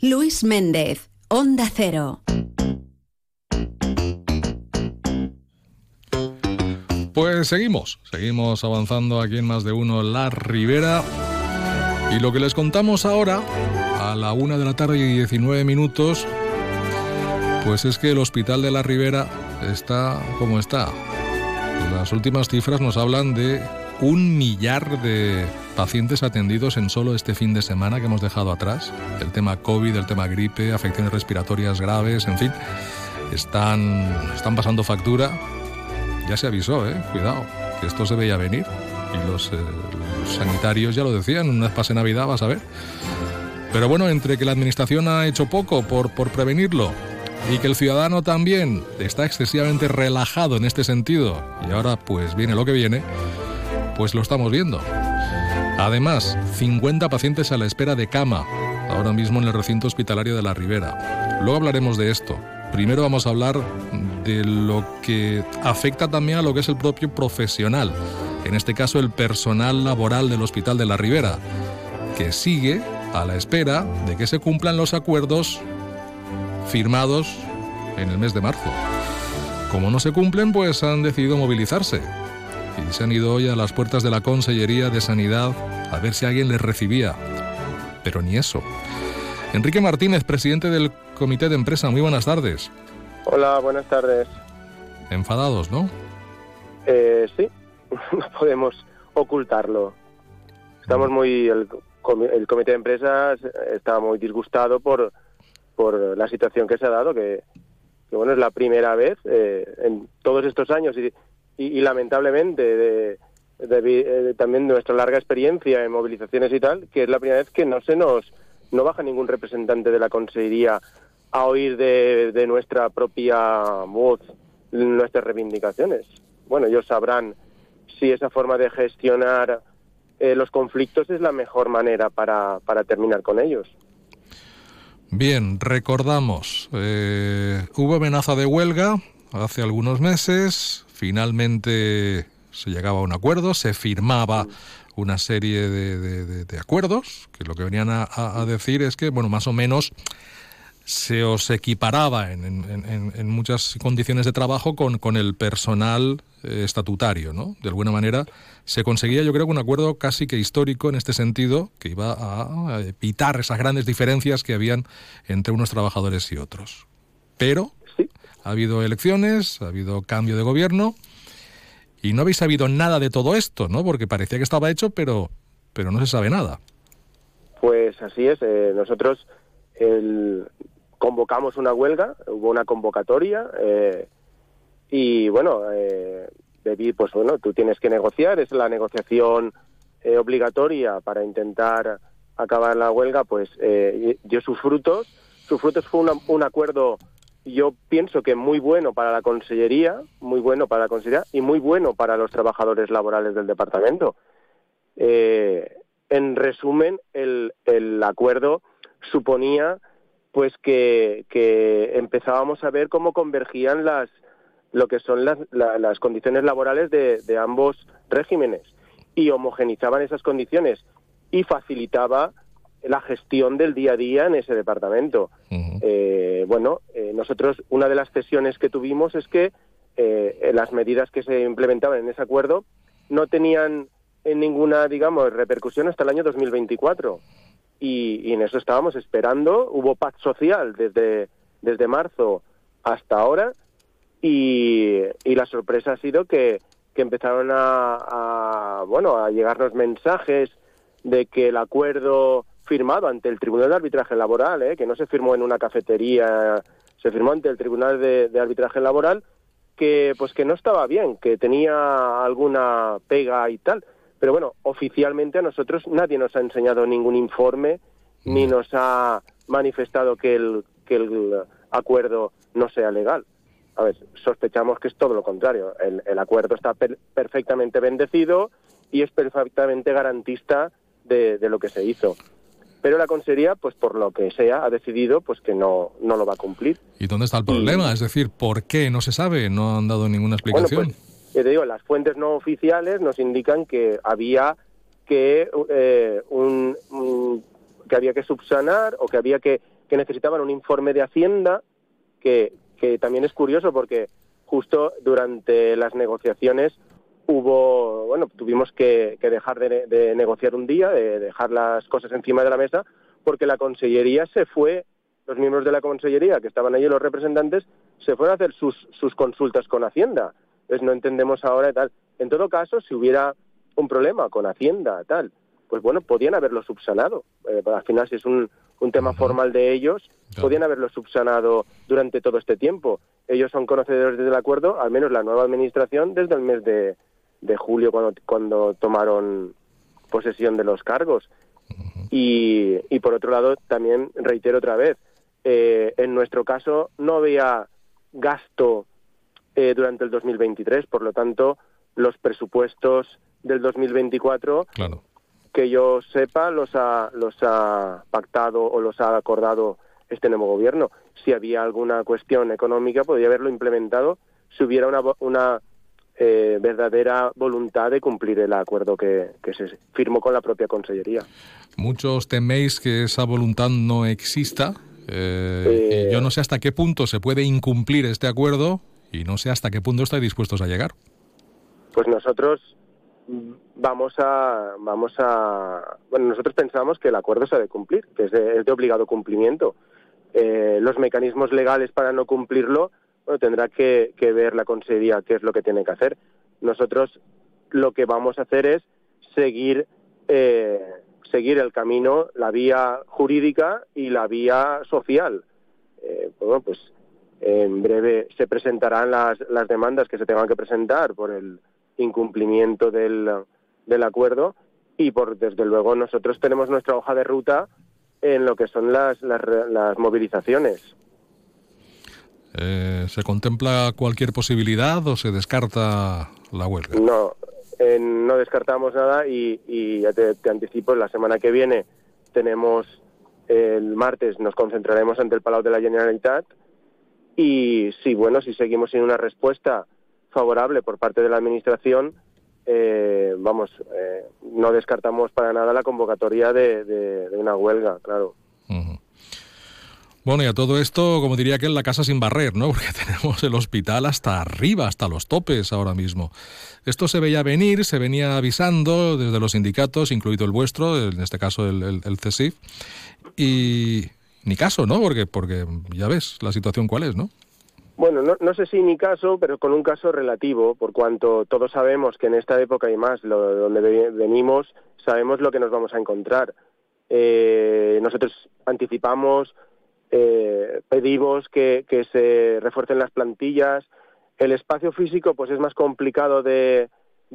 Luis Méndez, Onda Cero. Pues seguimos, seguimos avanzando aquí en más de uno La Ribera. Y lo que les contamos ahora, a la una de la tarde y 19 minutos, pues es que el hospital de La Ribera está como está. Las últimas cifras nos hablan de un millar de pacientes atendidos en solo este fin de semana que hemos dejado atrás. El tema COVID, el tema gripe, afecciones respiratorias graves, en fin, están, están pasando factura. Ya se avisó, ¿eh? cuidado, que esto se veía venir. Y los, eh, sanitarios ya lo decían, una vez pase Navidad vas a ver. Pero bueno, entre que la administración ha hecho poco por, por prevenirlo y que el ciudadano también está excesivamente relajado en este sentido, y ahora pues viene lo que viene, pues lo estamos viendo. Además, 50 pacientes a la espera de cama, ahora mismo en el recinto hospitalario de la Ribera. Luego hablaremos de esto. Primero vamos a hablar de lo que afecta también a lo que es el propio profesional, en este caso el personal laboral del Hospital de la Ribera, que sigue a la espera de que se cumplan los acuerdos firmados en el mes de marzo. Como no se cumplen, pues han decidido movilizarse y se han ido hoy a las puertas de la Consellería de Sanidad a ver si alguien les recibía. Pero ni eso. Enrique Martínez, presidente del Comité de Empresa, muy buenas tardes. Hola, buenas tardes. Enfadados, ¿no? Eh, sí, no podemos ocultarlo. Estamos muy... El, el Comité de Empresas está muy disgustado por, por la situación que se ha dado, que, que bueno, es la primera vez eh, en todos estos años y, y, lamentablemente de, de, de, también nuestra larga experiencia en movilizaciones y tal, que es la primera vez que no se nos no baja ningún representante de la consejería a oír de, de nuestra propia voz nuestras reivindicaciones. Bueno, ellos sabrán si esa forma de gestionar eh, los conflictos es la mejor manera para, para terminar con ellos. Bien, recordamos, eh, hubo amenaza de huelga hace algunos meses, finalmente se llegaba a un acuerdo, se firmaba una serie de, de, acuerdos, que lo que venían a, decir es que, bueno, más o menos se os equiparaba en, muchas condiciones de trabajo con, el personal eh, estatutario, ¿no? De alguna manera se conseguía, yo creo, un acuerdo casi que histórico en este sentido, que iba a, evitar esas grandes diferencias que habían entre unos trabajadores y otros. Pero. Ha habido elecciones, ha habido cambio de gobierno y no habéis sabido nada de todo esto, ¿no? Porque parecía que estaba hecho, pero, pero no se sabe nada. Pues así es. Eh, nosotros el, convocamos una huelga, hubo una convocatoria eh, y bueno, eh, pues bueno, tú tienes que negociar, es la negociación eh, obligatoria para intentar acabar la huelga, pues eh, dio sus frutos. Sus frutos fue una, un acuerdo, yo pienso que muy bueno para la Consellería, muy bueno para la Consellería y muy bueno para los trabajadores laborales del departamento. Eh, en resumen, el, el acuerdo suponía pues que, que empezábamos a ver cómo convergían las lo que son las, la, las condiciones laborales de, de, ambos regímenes y homogenizaban esas condiciones y facilitaba la gestión del día a día en ese departamento. Uh -huh. eh, bueno, eh, nosotros una de las cesiones que tuvimos es que eh, las medidas que se implementaban en ese acuerdo no tenían ninguna, digamos, repercusión hasta el año 2024 y, y, en eso estábamos esperando. Hubo paz social desde, desde marzo hasta ahora y, y la sorpresa ha sido que, que empezaron a, a, bueno, a llegarnos mensajes de que el acuerdo firmado ante el Tribunal de Arbitraje Laboral, ¿eh? que no se firmó en una cafetería, se firmó ante el Tribunal de, de Arbitraje Laboral, que pues que no estaba bien, que tenía alguna pega y tal. Pero bueno, oficialmente a nosotros nadie nos ha enseñado ningún informe ni nos ha manifestado que el, que el acuerdo no sea legal. A ver, sospechamos que es todo lo contrario. El, el acuerdo está per perfectamente bendecido y es perfectamente garantista de, de, lo que se hizo. Pero la Consejería, pues por lo que sea, ha decidido pues que no, no lo va a cumplir. ¿Y dónde está el problema? Y... Es decir, ¿por qué? No se sabe, no han dado ninguna explicación. Bueno, pues, te digo, las fuentes no oficiales nos indican que había que eh, un, un, que había que subsanar o que había que que necesitaban un informe de Hacienda, que, que también es curioso porque justo durante las negociaciones hubo, bueno, tuvimos que, dejar de, negociar un día, de dejar las cosas encima de la mesa, porque la consellería se fue, los miembros de la consellería, que estaban allí los representantes, se fueron a hacer sus, sus consultas con Hacienda. Entonces no entendemos ahora tal. En todo caso, si hubiera un problema con Hacienda, tal, pues bueno, podían haberlo subsanado. Eh, al final, si es un, un tema formal de ellos, podían haberlo subsanado durante todo este tiempo. Ellos son conocedores del acuerdo, al menos la nueva administración, desde el mes de, de julio cuando, cuando tomaron posesión de los cargos. y, y, por otro lado, también reitero otra vez, eh, en nuestro caso no había gasto eh, durante el 2023, por lo tanto, los presupuestos del 2024, que yo sepa, los ha, los ha pactado o los ha acordado este nuevo gobierno. Si había alguna cuestión económica, podría haberlo implementado si hubiera una, una eh, verdadera voluntad de cumplir el acuerdo que, se firmó con la propia Consellería. Muchos teméis que esa voluntad no exista. Eh, y yo no sé hasta qué punto se puede incumplir este acuerdo y no sé hasta qué punto estáis dispuestos a llegar. Pues nosotros vamos a vamos a bueno nosotros pensamos que el acuerdo se ha de cumplir que es de, obligado cumplimiento eh, los mecanismos legales para no cumplirlo tendrá que, ver la Consejería qué es lo que tiene que hacer. Nosotros lo que vamos a hacer es seguir, eh, seguir el camino, la vía jurídica y la vía social. Eh, bueno, pues en breve se presentarán las, las demandas que se tengan que presentar por el incumplimiento del, del acuerdo y por desde luego nosotros tenemos nuestra hoja de ruta en lo que son las, las, las movilizaciones. Eh, ¿Se contempla cualquier posibilidad o se descarta la huelga? No, no descartamos nada y, ya te, anticipo, la semana que viene tenemos, el martes nos concentraremos ante el Palau de la Generalitat y si, bueno, si seguimos sin una respuesta favorable por parte de la Administración, eh, vamos, eh, no descartamos para nada la convocatoria de, una huelga, claro. Bueno, y a todo esto, como diría que en la casa sin barrer, ¿no? Porque tenemos el hospital hasta arriba, hasta los topes ahora mismo. Esto se veía venir, se venía avisando desde los sindicatos, incluido el vuestro, en este caso el, el, y ni caso, ¿no? Porque, porque ya ves la situación cuál es, ¿no? Bueno, no, no, sé si ni caso, pero con un caso relativo, por cuanto todos sabemos que en esta época y más, lo, donde venimos, sabemos lo que nos vamos a encontrar. Eh, nosotros anticipamos eh, pedimos que, se refuercen las plantillas. El espacio físico, pues es más complicado de,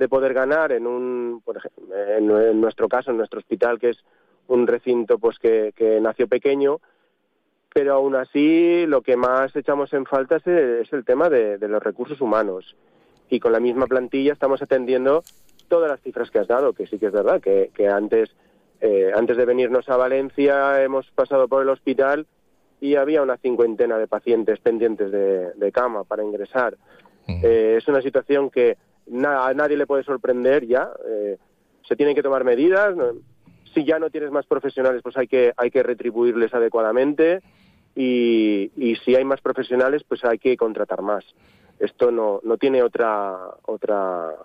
poder ganar en un, por ejemplo, en, nuestro caso, en nuestro hospital, que es un recinto pues que, nació pequeño, pero aún así lo que más echamos en falta es, el tema de, los recursos humanos. Y con la misma plantilla estamos atendiendo todas las cifras que has dado, que sí que es verdad, que, antes, eh, antes de venirnos a Valencia hemos pasado por el hospital y había una cincuentena de pacientes pendientes de, cama para ingresar. Eh, es una situación que a nadie le puede sorprender ya. Eh, se tienen que tomar medidas. Si ya no tienes más profesionales, pues hay que, hay que retribuirles adecuadamente. Y, y si hay más profesionales, pues hay que contratar más. Esto no, no tiene otra, otra,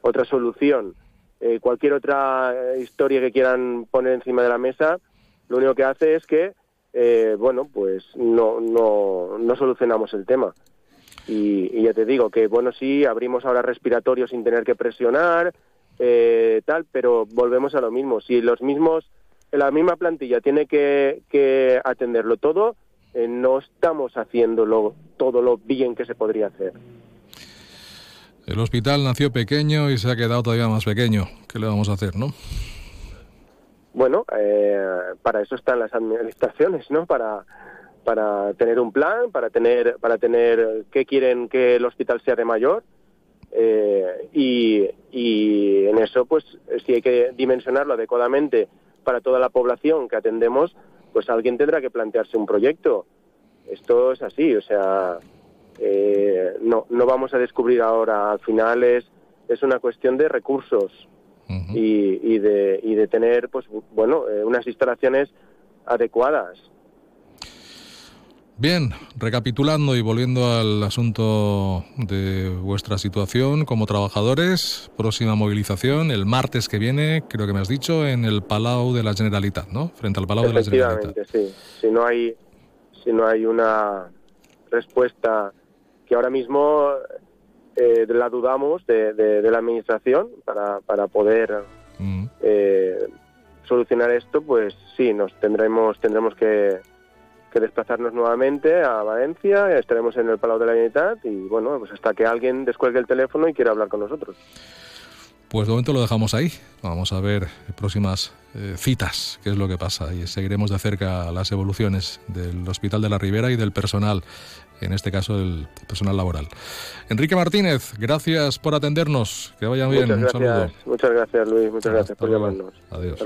otra solución. Eh, cualquier otra historia que quieran poner encima de la mesa, lo único que hace es que eh, bueno, pues no, no, no solucionamos el tema. Y, ya te digo que, bueno, sí, abrimos ahora respiratorio sin tener que presionar, eh, tal, pero volvemos a lo mismo. Si los mismos, la misma plantilla tiene que, que atenderlo todo, eh, no estamos haciéndolo todo lo bien que se podría hacer. El hospital nació pequeño y se ha quedado todavía más pequeño. ¿Qué le vamos a hacer, no? Bueno, eh, para eso están las administraciones, ¿no? Para, para tener un plan, para tener, para tener qué quieren que el hospital sea de mayor. Eh, y, y en eso, pues, si hay que dimensionarlo adecuadamente para toda la población que atendemos, pues alguien tendrá que plantearse un proyecto. Esto es así, o sea, eh, no, no vamos a descubrir ahora. Al final es, es una cuestión de recursos y, de, y de tener pues bueno eh, unas instalaciones adecuadas Bien, recapitulando y volviendo al asunto de vuestra situación como trabajadores, próxima movilización el martes que viene, creo que me has dicho, en el Palau de la Generalitat, ¿no? Frente al Palau de la Generalitat. sí. Si no hay, si no hay una respuesta que ahora mismo eh, la dudamos de, la administración para, para poder mm. eh, solucionar esto, pues sí, nos tendremos tendremos que que desplazarnos nuevamente a Valencia, estaremos en el Palau de la Unidad y bueno, pues hasta que alguien descuelgue el teléfono y quiera hablar con nosotros. Pues de momento lo dejamos ahí. Vamos a ver próximas eh, citas, qué es lo que pasa. Y seguiremos de cerca las evoluciones del Hospital de la Ribera y del personal, en este caso el personal laboral. Enrique Martínez, gracias por atendernos. Que vayan bien. Muchas gracias. Muchas gracias, Luis. Muchas gracias por llamarnos. Adiós.